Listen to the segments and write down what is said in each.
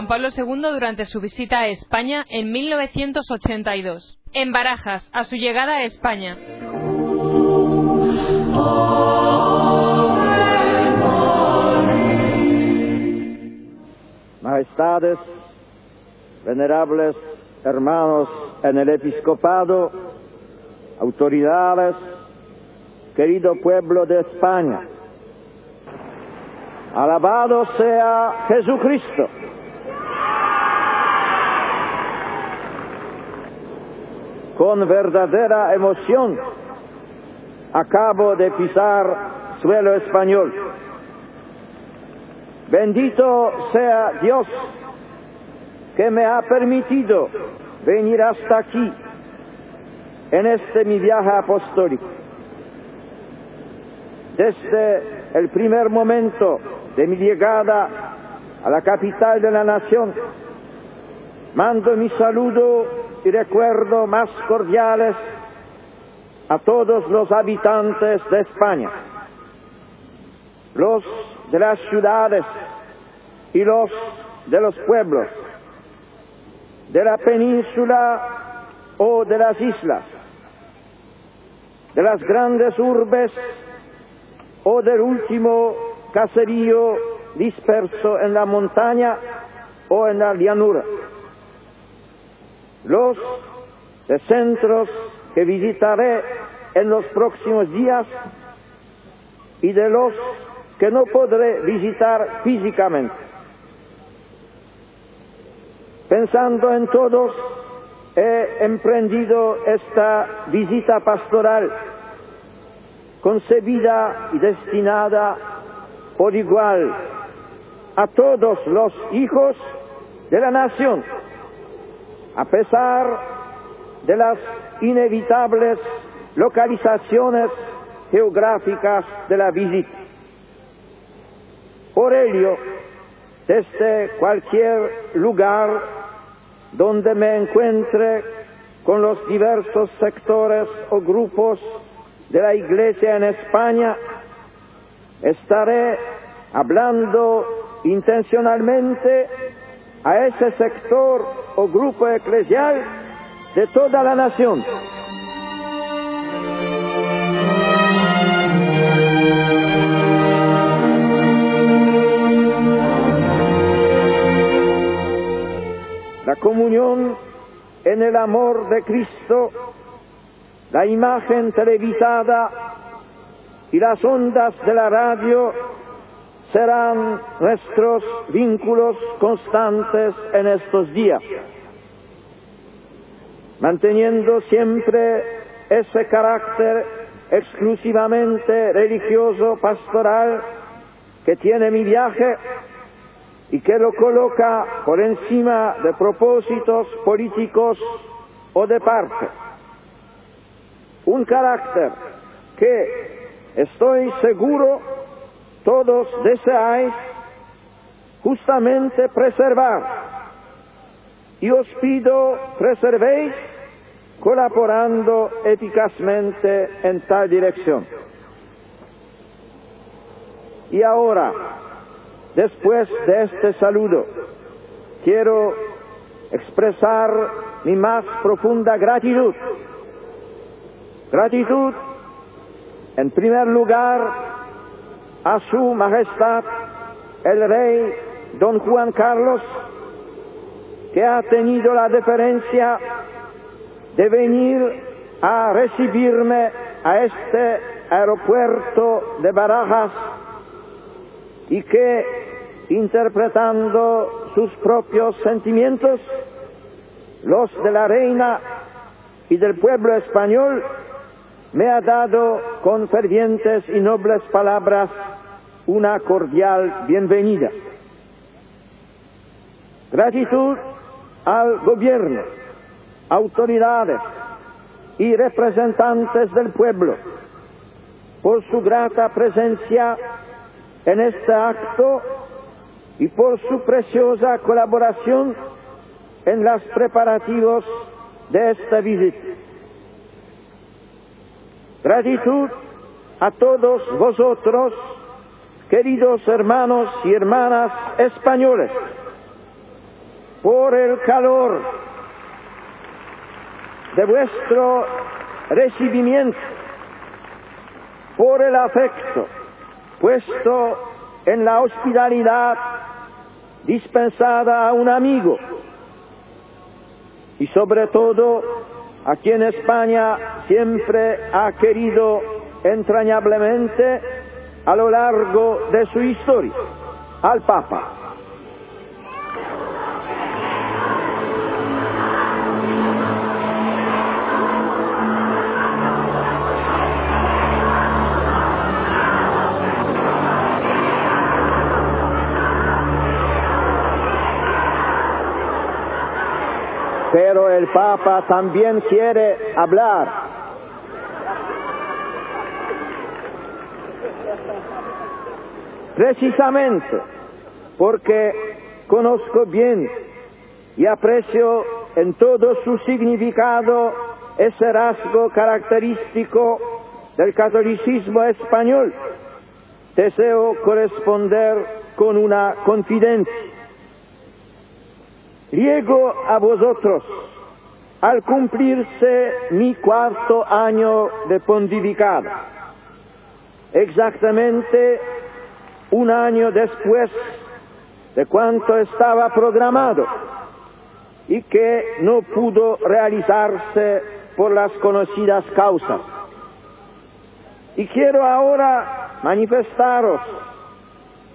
Juan Pablo II durante su visita a España en 1982. En Barajas, a su llegada a España. Majestades, venerables hermanos en el episcopado, autoridades, querido pueblo de España, alabado sea Jesucristo. Con verdadera emoción acabo de pisar suelo español. Bendito sea Dios que me ha permitido venir hasta aquí en este mi viaje apostólico. Desde el primer momento de mi llegada a la capital de la nación, mando mi saludo y recuerdo más cordiales a todos los habitantes de España, los de las ciudades y los de los pueblos, de la península o de las islas, de las grandes urbes o del último caserío disperso en la montaña o en la llanura. Los centros que visitaré en los próximos días y de los que no podré visitar físicamente. Pensando en todos, he emprendido esta visita pastoral concebida y destinada por igual a todos los hijos de la nación, a pesar de las inevitables localizaciones geográficas de la visita. Por ello, desde cualquier lugar donde me encuentre con los diversos sectores o grupos de la Iglesia en España, estaré hablando intencionalmente a ese sector o grupo eclesial de toda la nación. La comunión en el amor de Cristo, la imagen televisada y las ondas de la radio serán nuestros vínculos constantes en estos días, manteniendo siempre ese carácter exclusivamente religioso, pastoral, que tiene mi viaje y que lo coloca por encima de propósitos políticos o de parte. Un carácter que estoy seguro todos deseáis justamente preservar. Y os pido preservéis colaborando eficazmente en tal dirección. Y ahora, después de este saludo, quiero expresar mi más profunda gratitud. Gratitud, en primer lugar, a su majestad el rey don Juan Carlos, que ha tenido la deferencia de venir a recibirme a este aeropuerto de Barajas y que, interpretando sus propios sentimientos, los de la reina y del pueblo español, me ha dado con fervientes y nobles palabras una cordial bienvenida. Gratitud al gobierno, autoridades y representantes del pueblo por su grata presencia en este acto y por su preciosa colaboración en los preparativos de esta visita. Gratitud a todos vosotros, queridos hermanos y hermanas españoles, por el calor de vuestro recibimiento, por el afecto puesto en la hospitalidad dispensada a un amigo y sobre todo a quien España siempre ha querido entrañablemente a lo largo de su historia, al Papa. Pero el Papa también quiere hablar. Precisamente porque conozco bien y aprecio en todo su significado ese rasgo característico del catolicismo español, deseo corresponder con una confidencia. Llego a vosotros al cumplirse mi cuarto año de pontificado, exactamente un año después de cuanto estaba programado y que no pudo realizarse por las conocidas causas. Y quiero ahora manifestaros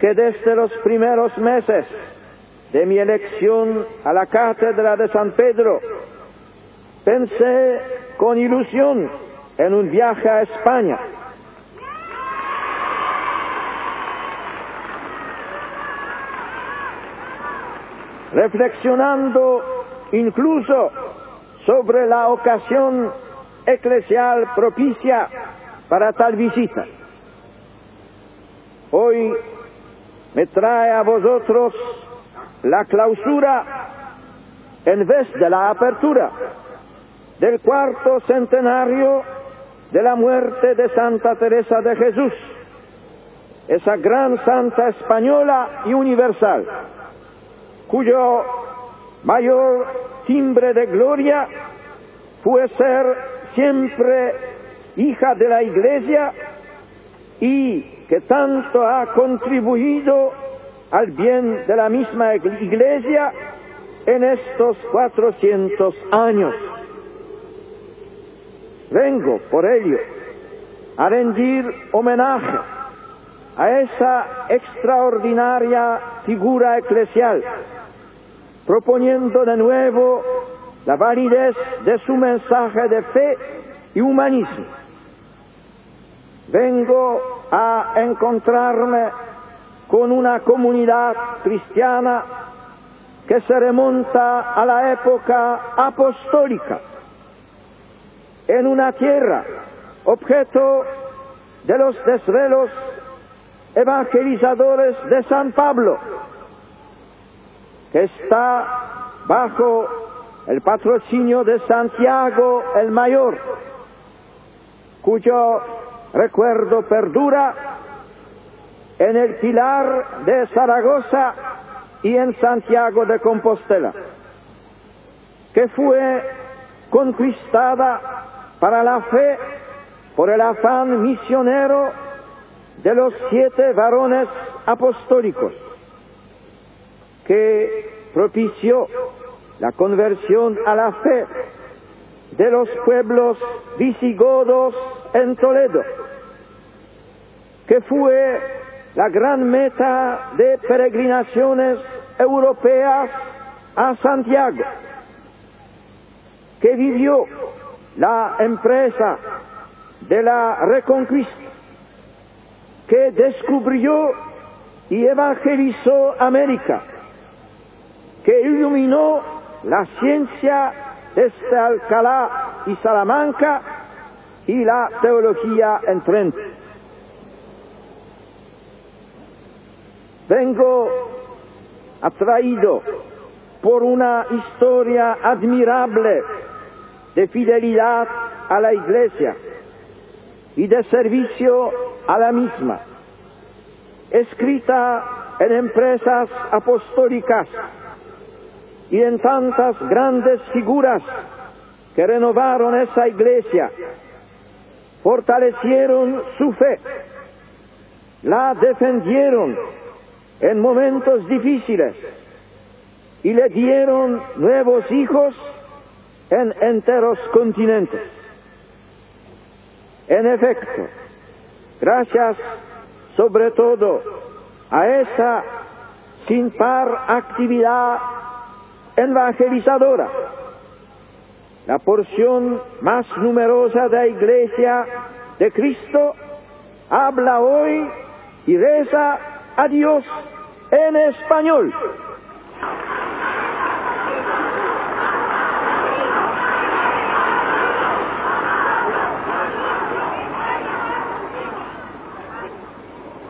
que desde los primeros meses de mi elección a la cátedra de San Pedro, pensé con ilusión en un viaje a España. Reflexionando incluso sobre la ocasión eclesial propicia para tal visita. Hoy me trae a vosotros la clausura en vez de la apertura del cuarto centenario de la muerte de Santa Teresa de Jesús, esa gran santa española y universal, cuyo mayor timbre de gloria fue ser siempre hija de la Iglesia y que tanto ha contribuido al bien de la misma Iglesia en estos 400 años. Vengo, por ello, a rendir homenaje a esa extraordinaria figura eclesial, proponiendo de nuevo la validez de su mensaje de fe y humanismo. Vengo a encontrarme con una comunidad cristiana que se remonta a la época apostólica, en una tierra objeto de los desvelos evangelizadores de San Pablo, que está bajo el patrocinio de Santiago el Mayor, cuyo recuerdo perdura en el Pilar de Zaragoza y en Santiago de Compostela, que fue conquistada para la fe por el afán misionero de los siete varones apostólicos, que propició la conversión a la fe de los pueblos visigodos en Toledo, que fue la gran meta de peregrinaciones europeas a Santiago, que vivió la empresa de la reconquista, que descubrió y evangelizó América, que iluminó la ciencia desde Alcalá y Salamanca y la teología en Trento. Vengo atraído por una historia admirable de fidelidad a la Iglesia y de servicio a la misma, escrita en empresas apostólicas y en tantas grandes figuras que renovaron esa iglesia, fortalecieron su fe, la defendieron en momentos difíciles y le dieron nuevos hijos en enteros continentes. En efecto, gracias sobre todo a esa sin par actividad evangelizadora, la porción más numerosa de la iglesia de Cristo habla hoy y reza a Dios en español.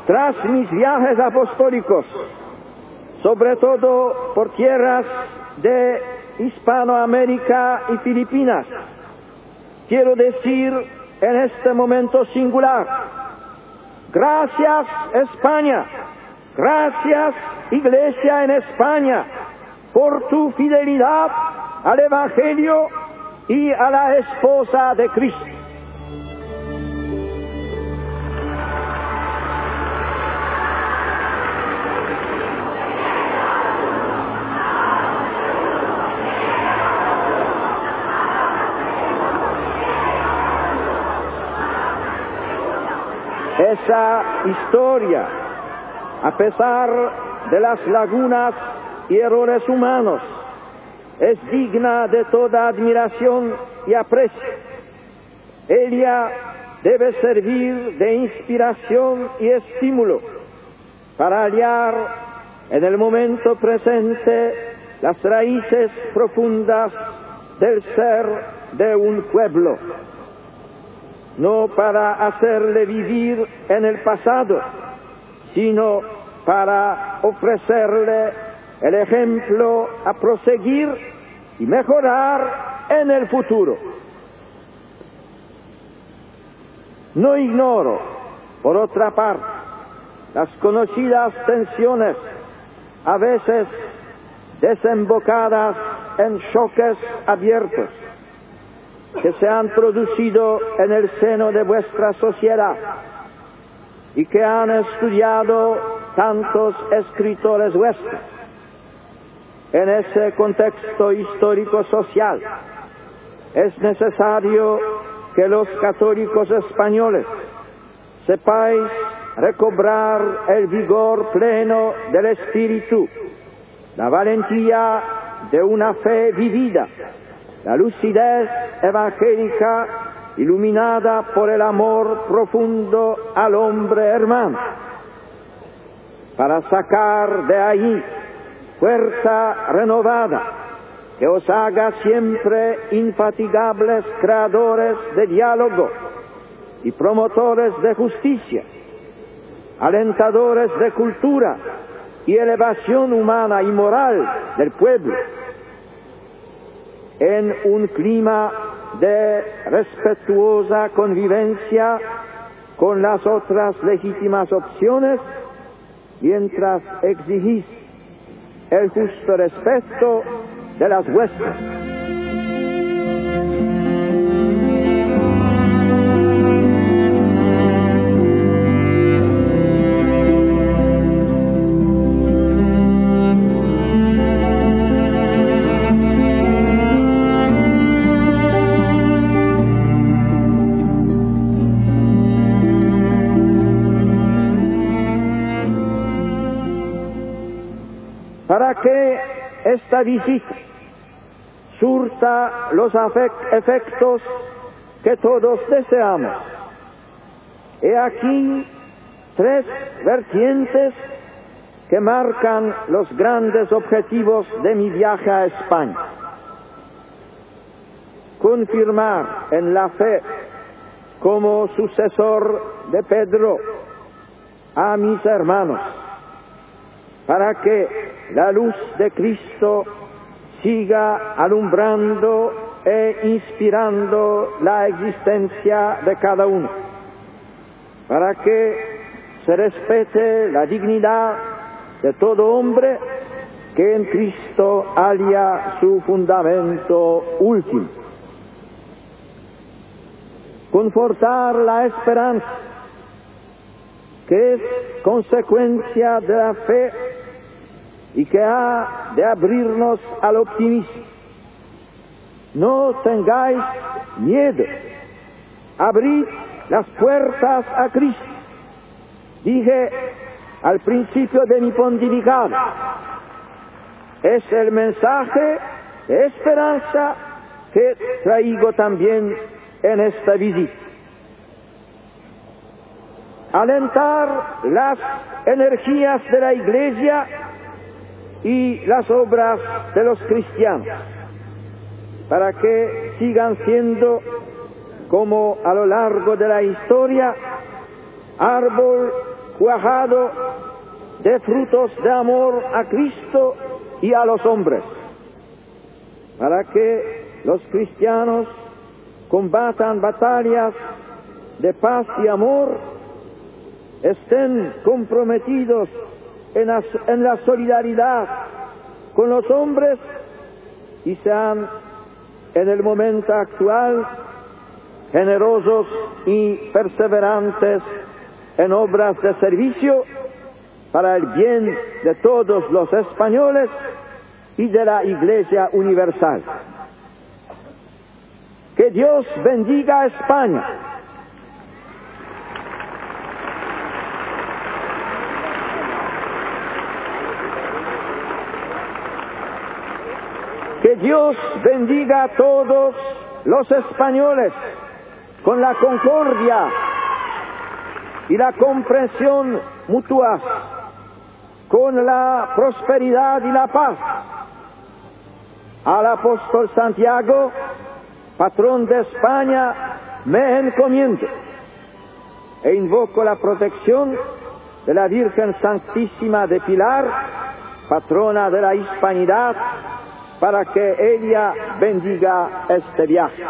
Tras mis viajes apostólicos, sobre todo por tierras de Hispanoamérica y Filipinas, quiero decir en este momento singular, gracias España, gracias Iglesia en España, por tu fidelidad al Evangelio y a la esposa de Cristo. Esa historia, a pesar de las lagunas y errores humanos, es digna de toda admiración y aprecio. Ella debe servir de inspiración y estímulo para hallar en el momento presente las raíces profundas del ser de un pueblo no para hacerle vivir en el pasado, sino para ofrecerle el ejemplo a proseguir y mejorar en el futuro. No ignoro, por otra parte, las conocidas tensiones, a veces desembocadas en choques abiertos, que se han producido en el seno de vuestra sociedad y que han estudiado tantos escritores vuestros. En ese contexto histórico-social es necesario que los católicos españoles sepáis recobrar el vigor pleno del espíritu, la valentía de una fe vivida la lucidez evangélica iluminada por el amor profundo al hombre hermano, para sacar de ahí fuerza renovada que os haga siempre infatigables creadores de diálogo y promotores de justicia, alentadores de cultura y elevación humana y moral del pueblo en un clima de respetuosa convivencia con las otras legítimas opciones, mientras exigís el justo respeto de las vuestras. Visita surta los efectos que todos deseamos. He aquí tres vertientes que marcan los grandes objetivos de mi viaje a España. Confirmar en la fe como sucesor de Pedro a mis hermanos para que la luz de Cristo siga alumbrando e inspirando la existencia de cada uno, para que se respete la dignidad de todo hombre que en Cristo haya su fundamento último. Confortar la esperanza, que es consecuencia de la fe y que ha de abrirnos al optimismo. No tengáis miedo, abrid las puertas a Cristo. Dije al principio de mi pontificado, es el mensaje de esperanza que traigo también en esta visita. Alentar las energías de la Iglesia y las obras de los cristianos para que sigan siendo como a lo largo de la historia árbol cuajado de frutos de amor a Cristo y a los hombres, para que los cristianos combatan batallas de paz y amor, estén comprometidos en la, solidaridad con los hombres y sean en el momento actual generosos y perseverantes en obras de servicio para el bien de todos los españoles y de la Iglesia Universal. Que Dios bendiga a España. Que Dios bendiga a todos los españoles con la concordia y la comprensión mutua, con la prosperidad y la paz. Al apóstol Santiago, patrón de España, me encomiendo e invoco la protección de la Virgen Santísima de Pilar, patrona de la hispanidad, para que ella bendiga este viaje.